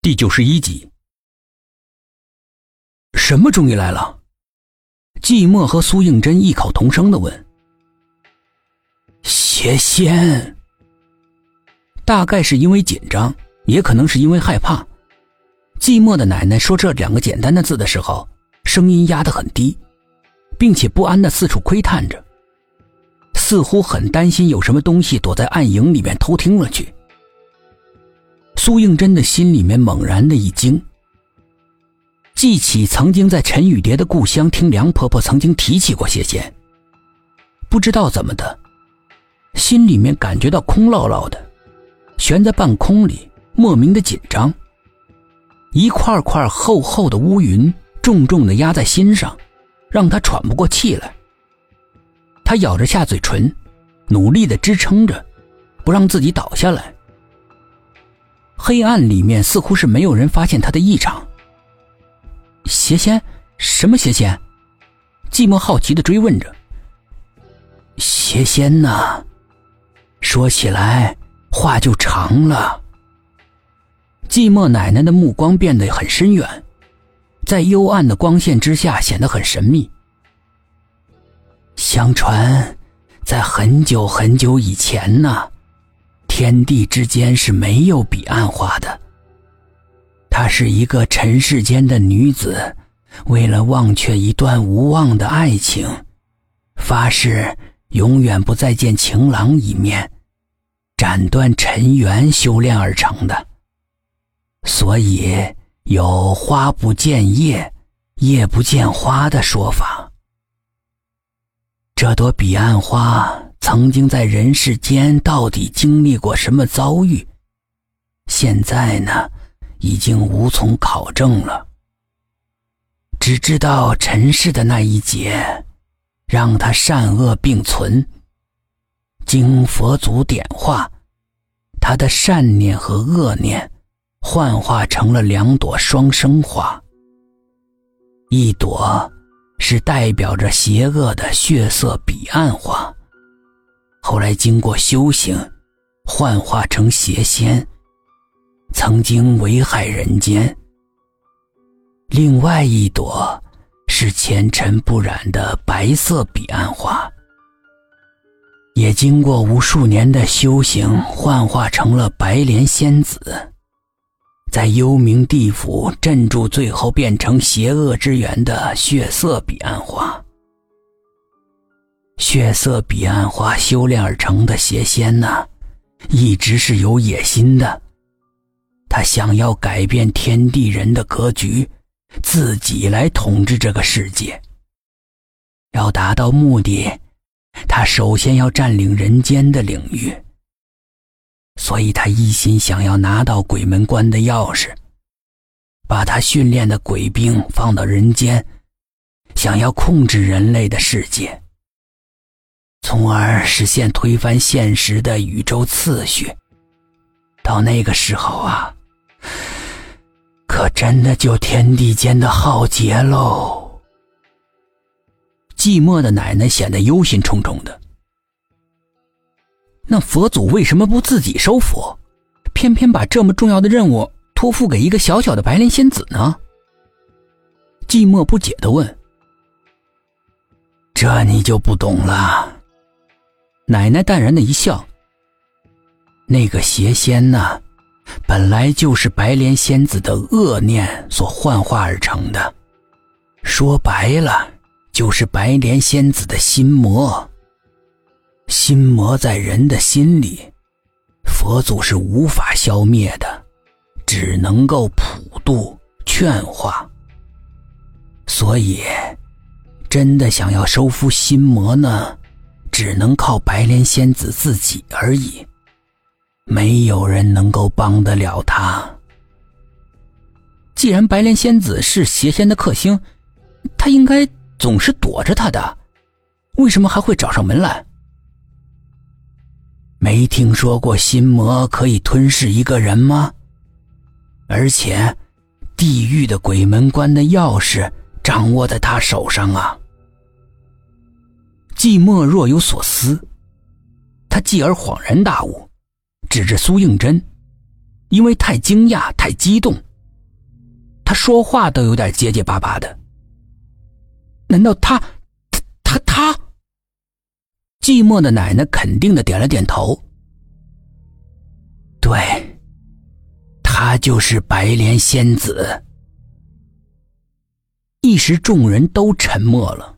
第九十一集，什么终于来了？季墨和苏应真异口同声的问。邪仙。大概是因为紧张，也可能是因为害怕。季墨的奶奶说这两个简单的字的时候，声音压得很低，并且不安的四处窥探着，似乎很担心有什么东西躲在暗影里面偷听了去。苏应真的心里面猛然的一惊，记起曾经在陈雨蝶的故乡听梁婆婆曾经提起过谢贤，不知道怎么的，心里面感觉到空落落的，悬在半空里，莫名的紧张。一块块厚厚的乌云重重的压在心上，让他喘不过气来。他咬着下嘴唇，努力的支撑着，不让自己倒下来。黑暗里面似乎是没有人发现他的异常。邪仙？什么邪仙？寂寞好奇的追问着。邪仙呐，说起来话就长了。寂寞奶奶的目光变得很深远，在幽暗的光线之下显得很神秘。相传，在很久很久以前呢。天地之间是没有彼岸花的。她是一个尘世间的女子，为了忘却一段无望的爱情，发誓永远不再见情郎一面，斩断尘缘修炼而成的。所以有“花不见叶，叶不见花”的说法。这朵彼岸花。曾经在人世间到底经历过什么遭遇？现在呢，已经无从考证了。只知道尘世的那一劫，让他善恶并存。经佛祖点化，他的善念和恶念幻化成了两朵双生花。一朵是代表着邪恶的血色彼岸花。后来经过修行，幻化成邪仙，曾经危害人间。另外一朵是前尘不染的白色彼岸花，也经过无数年的修行，幻化成了白莲仙子，在幽冥地府镇住，最后变成邪恶之源的血色彼岸花。血色彼岸花修炼而成的邪仙呢，一直是有野心的。他想要改变天地人的格局，自己来统治这个世界。要达到目的，他首先要占领人间的领域。所以他一心想要拿到鬼门关的钥匙，把他训练的鬼兵放到人间，想要控制人类的世界。从而实现推翻现实的宇宙次序。到那个时候啊，可真的就天地间的浩劫喽。寂寞的奶奶显得忧心忡忡的。那佛祖为什么不自己收佛，偏偏把这么重要的任务托付给一个小小的白莲仙子呢？寂寞不解的问：“这你就不懂了。”奶奶淡然的一笑。那个邪仙呢，本来就是白莲仙子的恶念所幻化而成的，说白了，就是白莲仙子的心魔。心魔在人的心里，佛祖是无法消灭的，只能够普度劝化。所以，真的想要收服心魔呢？只能靠白莲仙子自己而已，没有人能够帮得了他。既然白莲仙子是邪仙的克星，他应该总是躲着他的，为什么还会找上门来？没听说过心魔可以吞噬一个人吗？而且，地狱的鬼门关的钥匙掌握在他手上啊！寂寞若有所思，他继而恍然大悟，指着苏应真，因为太惊讶、太激动，他说话都有点结结巴巴的。难道他，他他？寂寞的奶奶肯定的点了点头。对，他就是白莲仙子。一时众人都沉默了。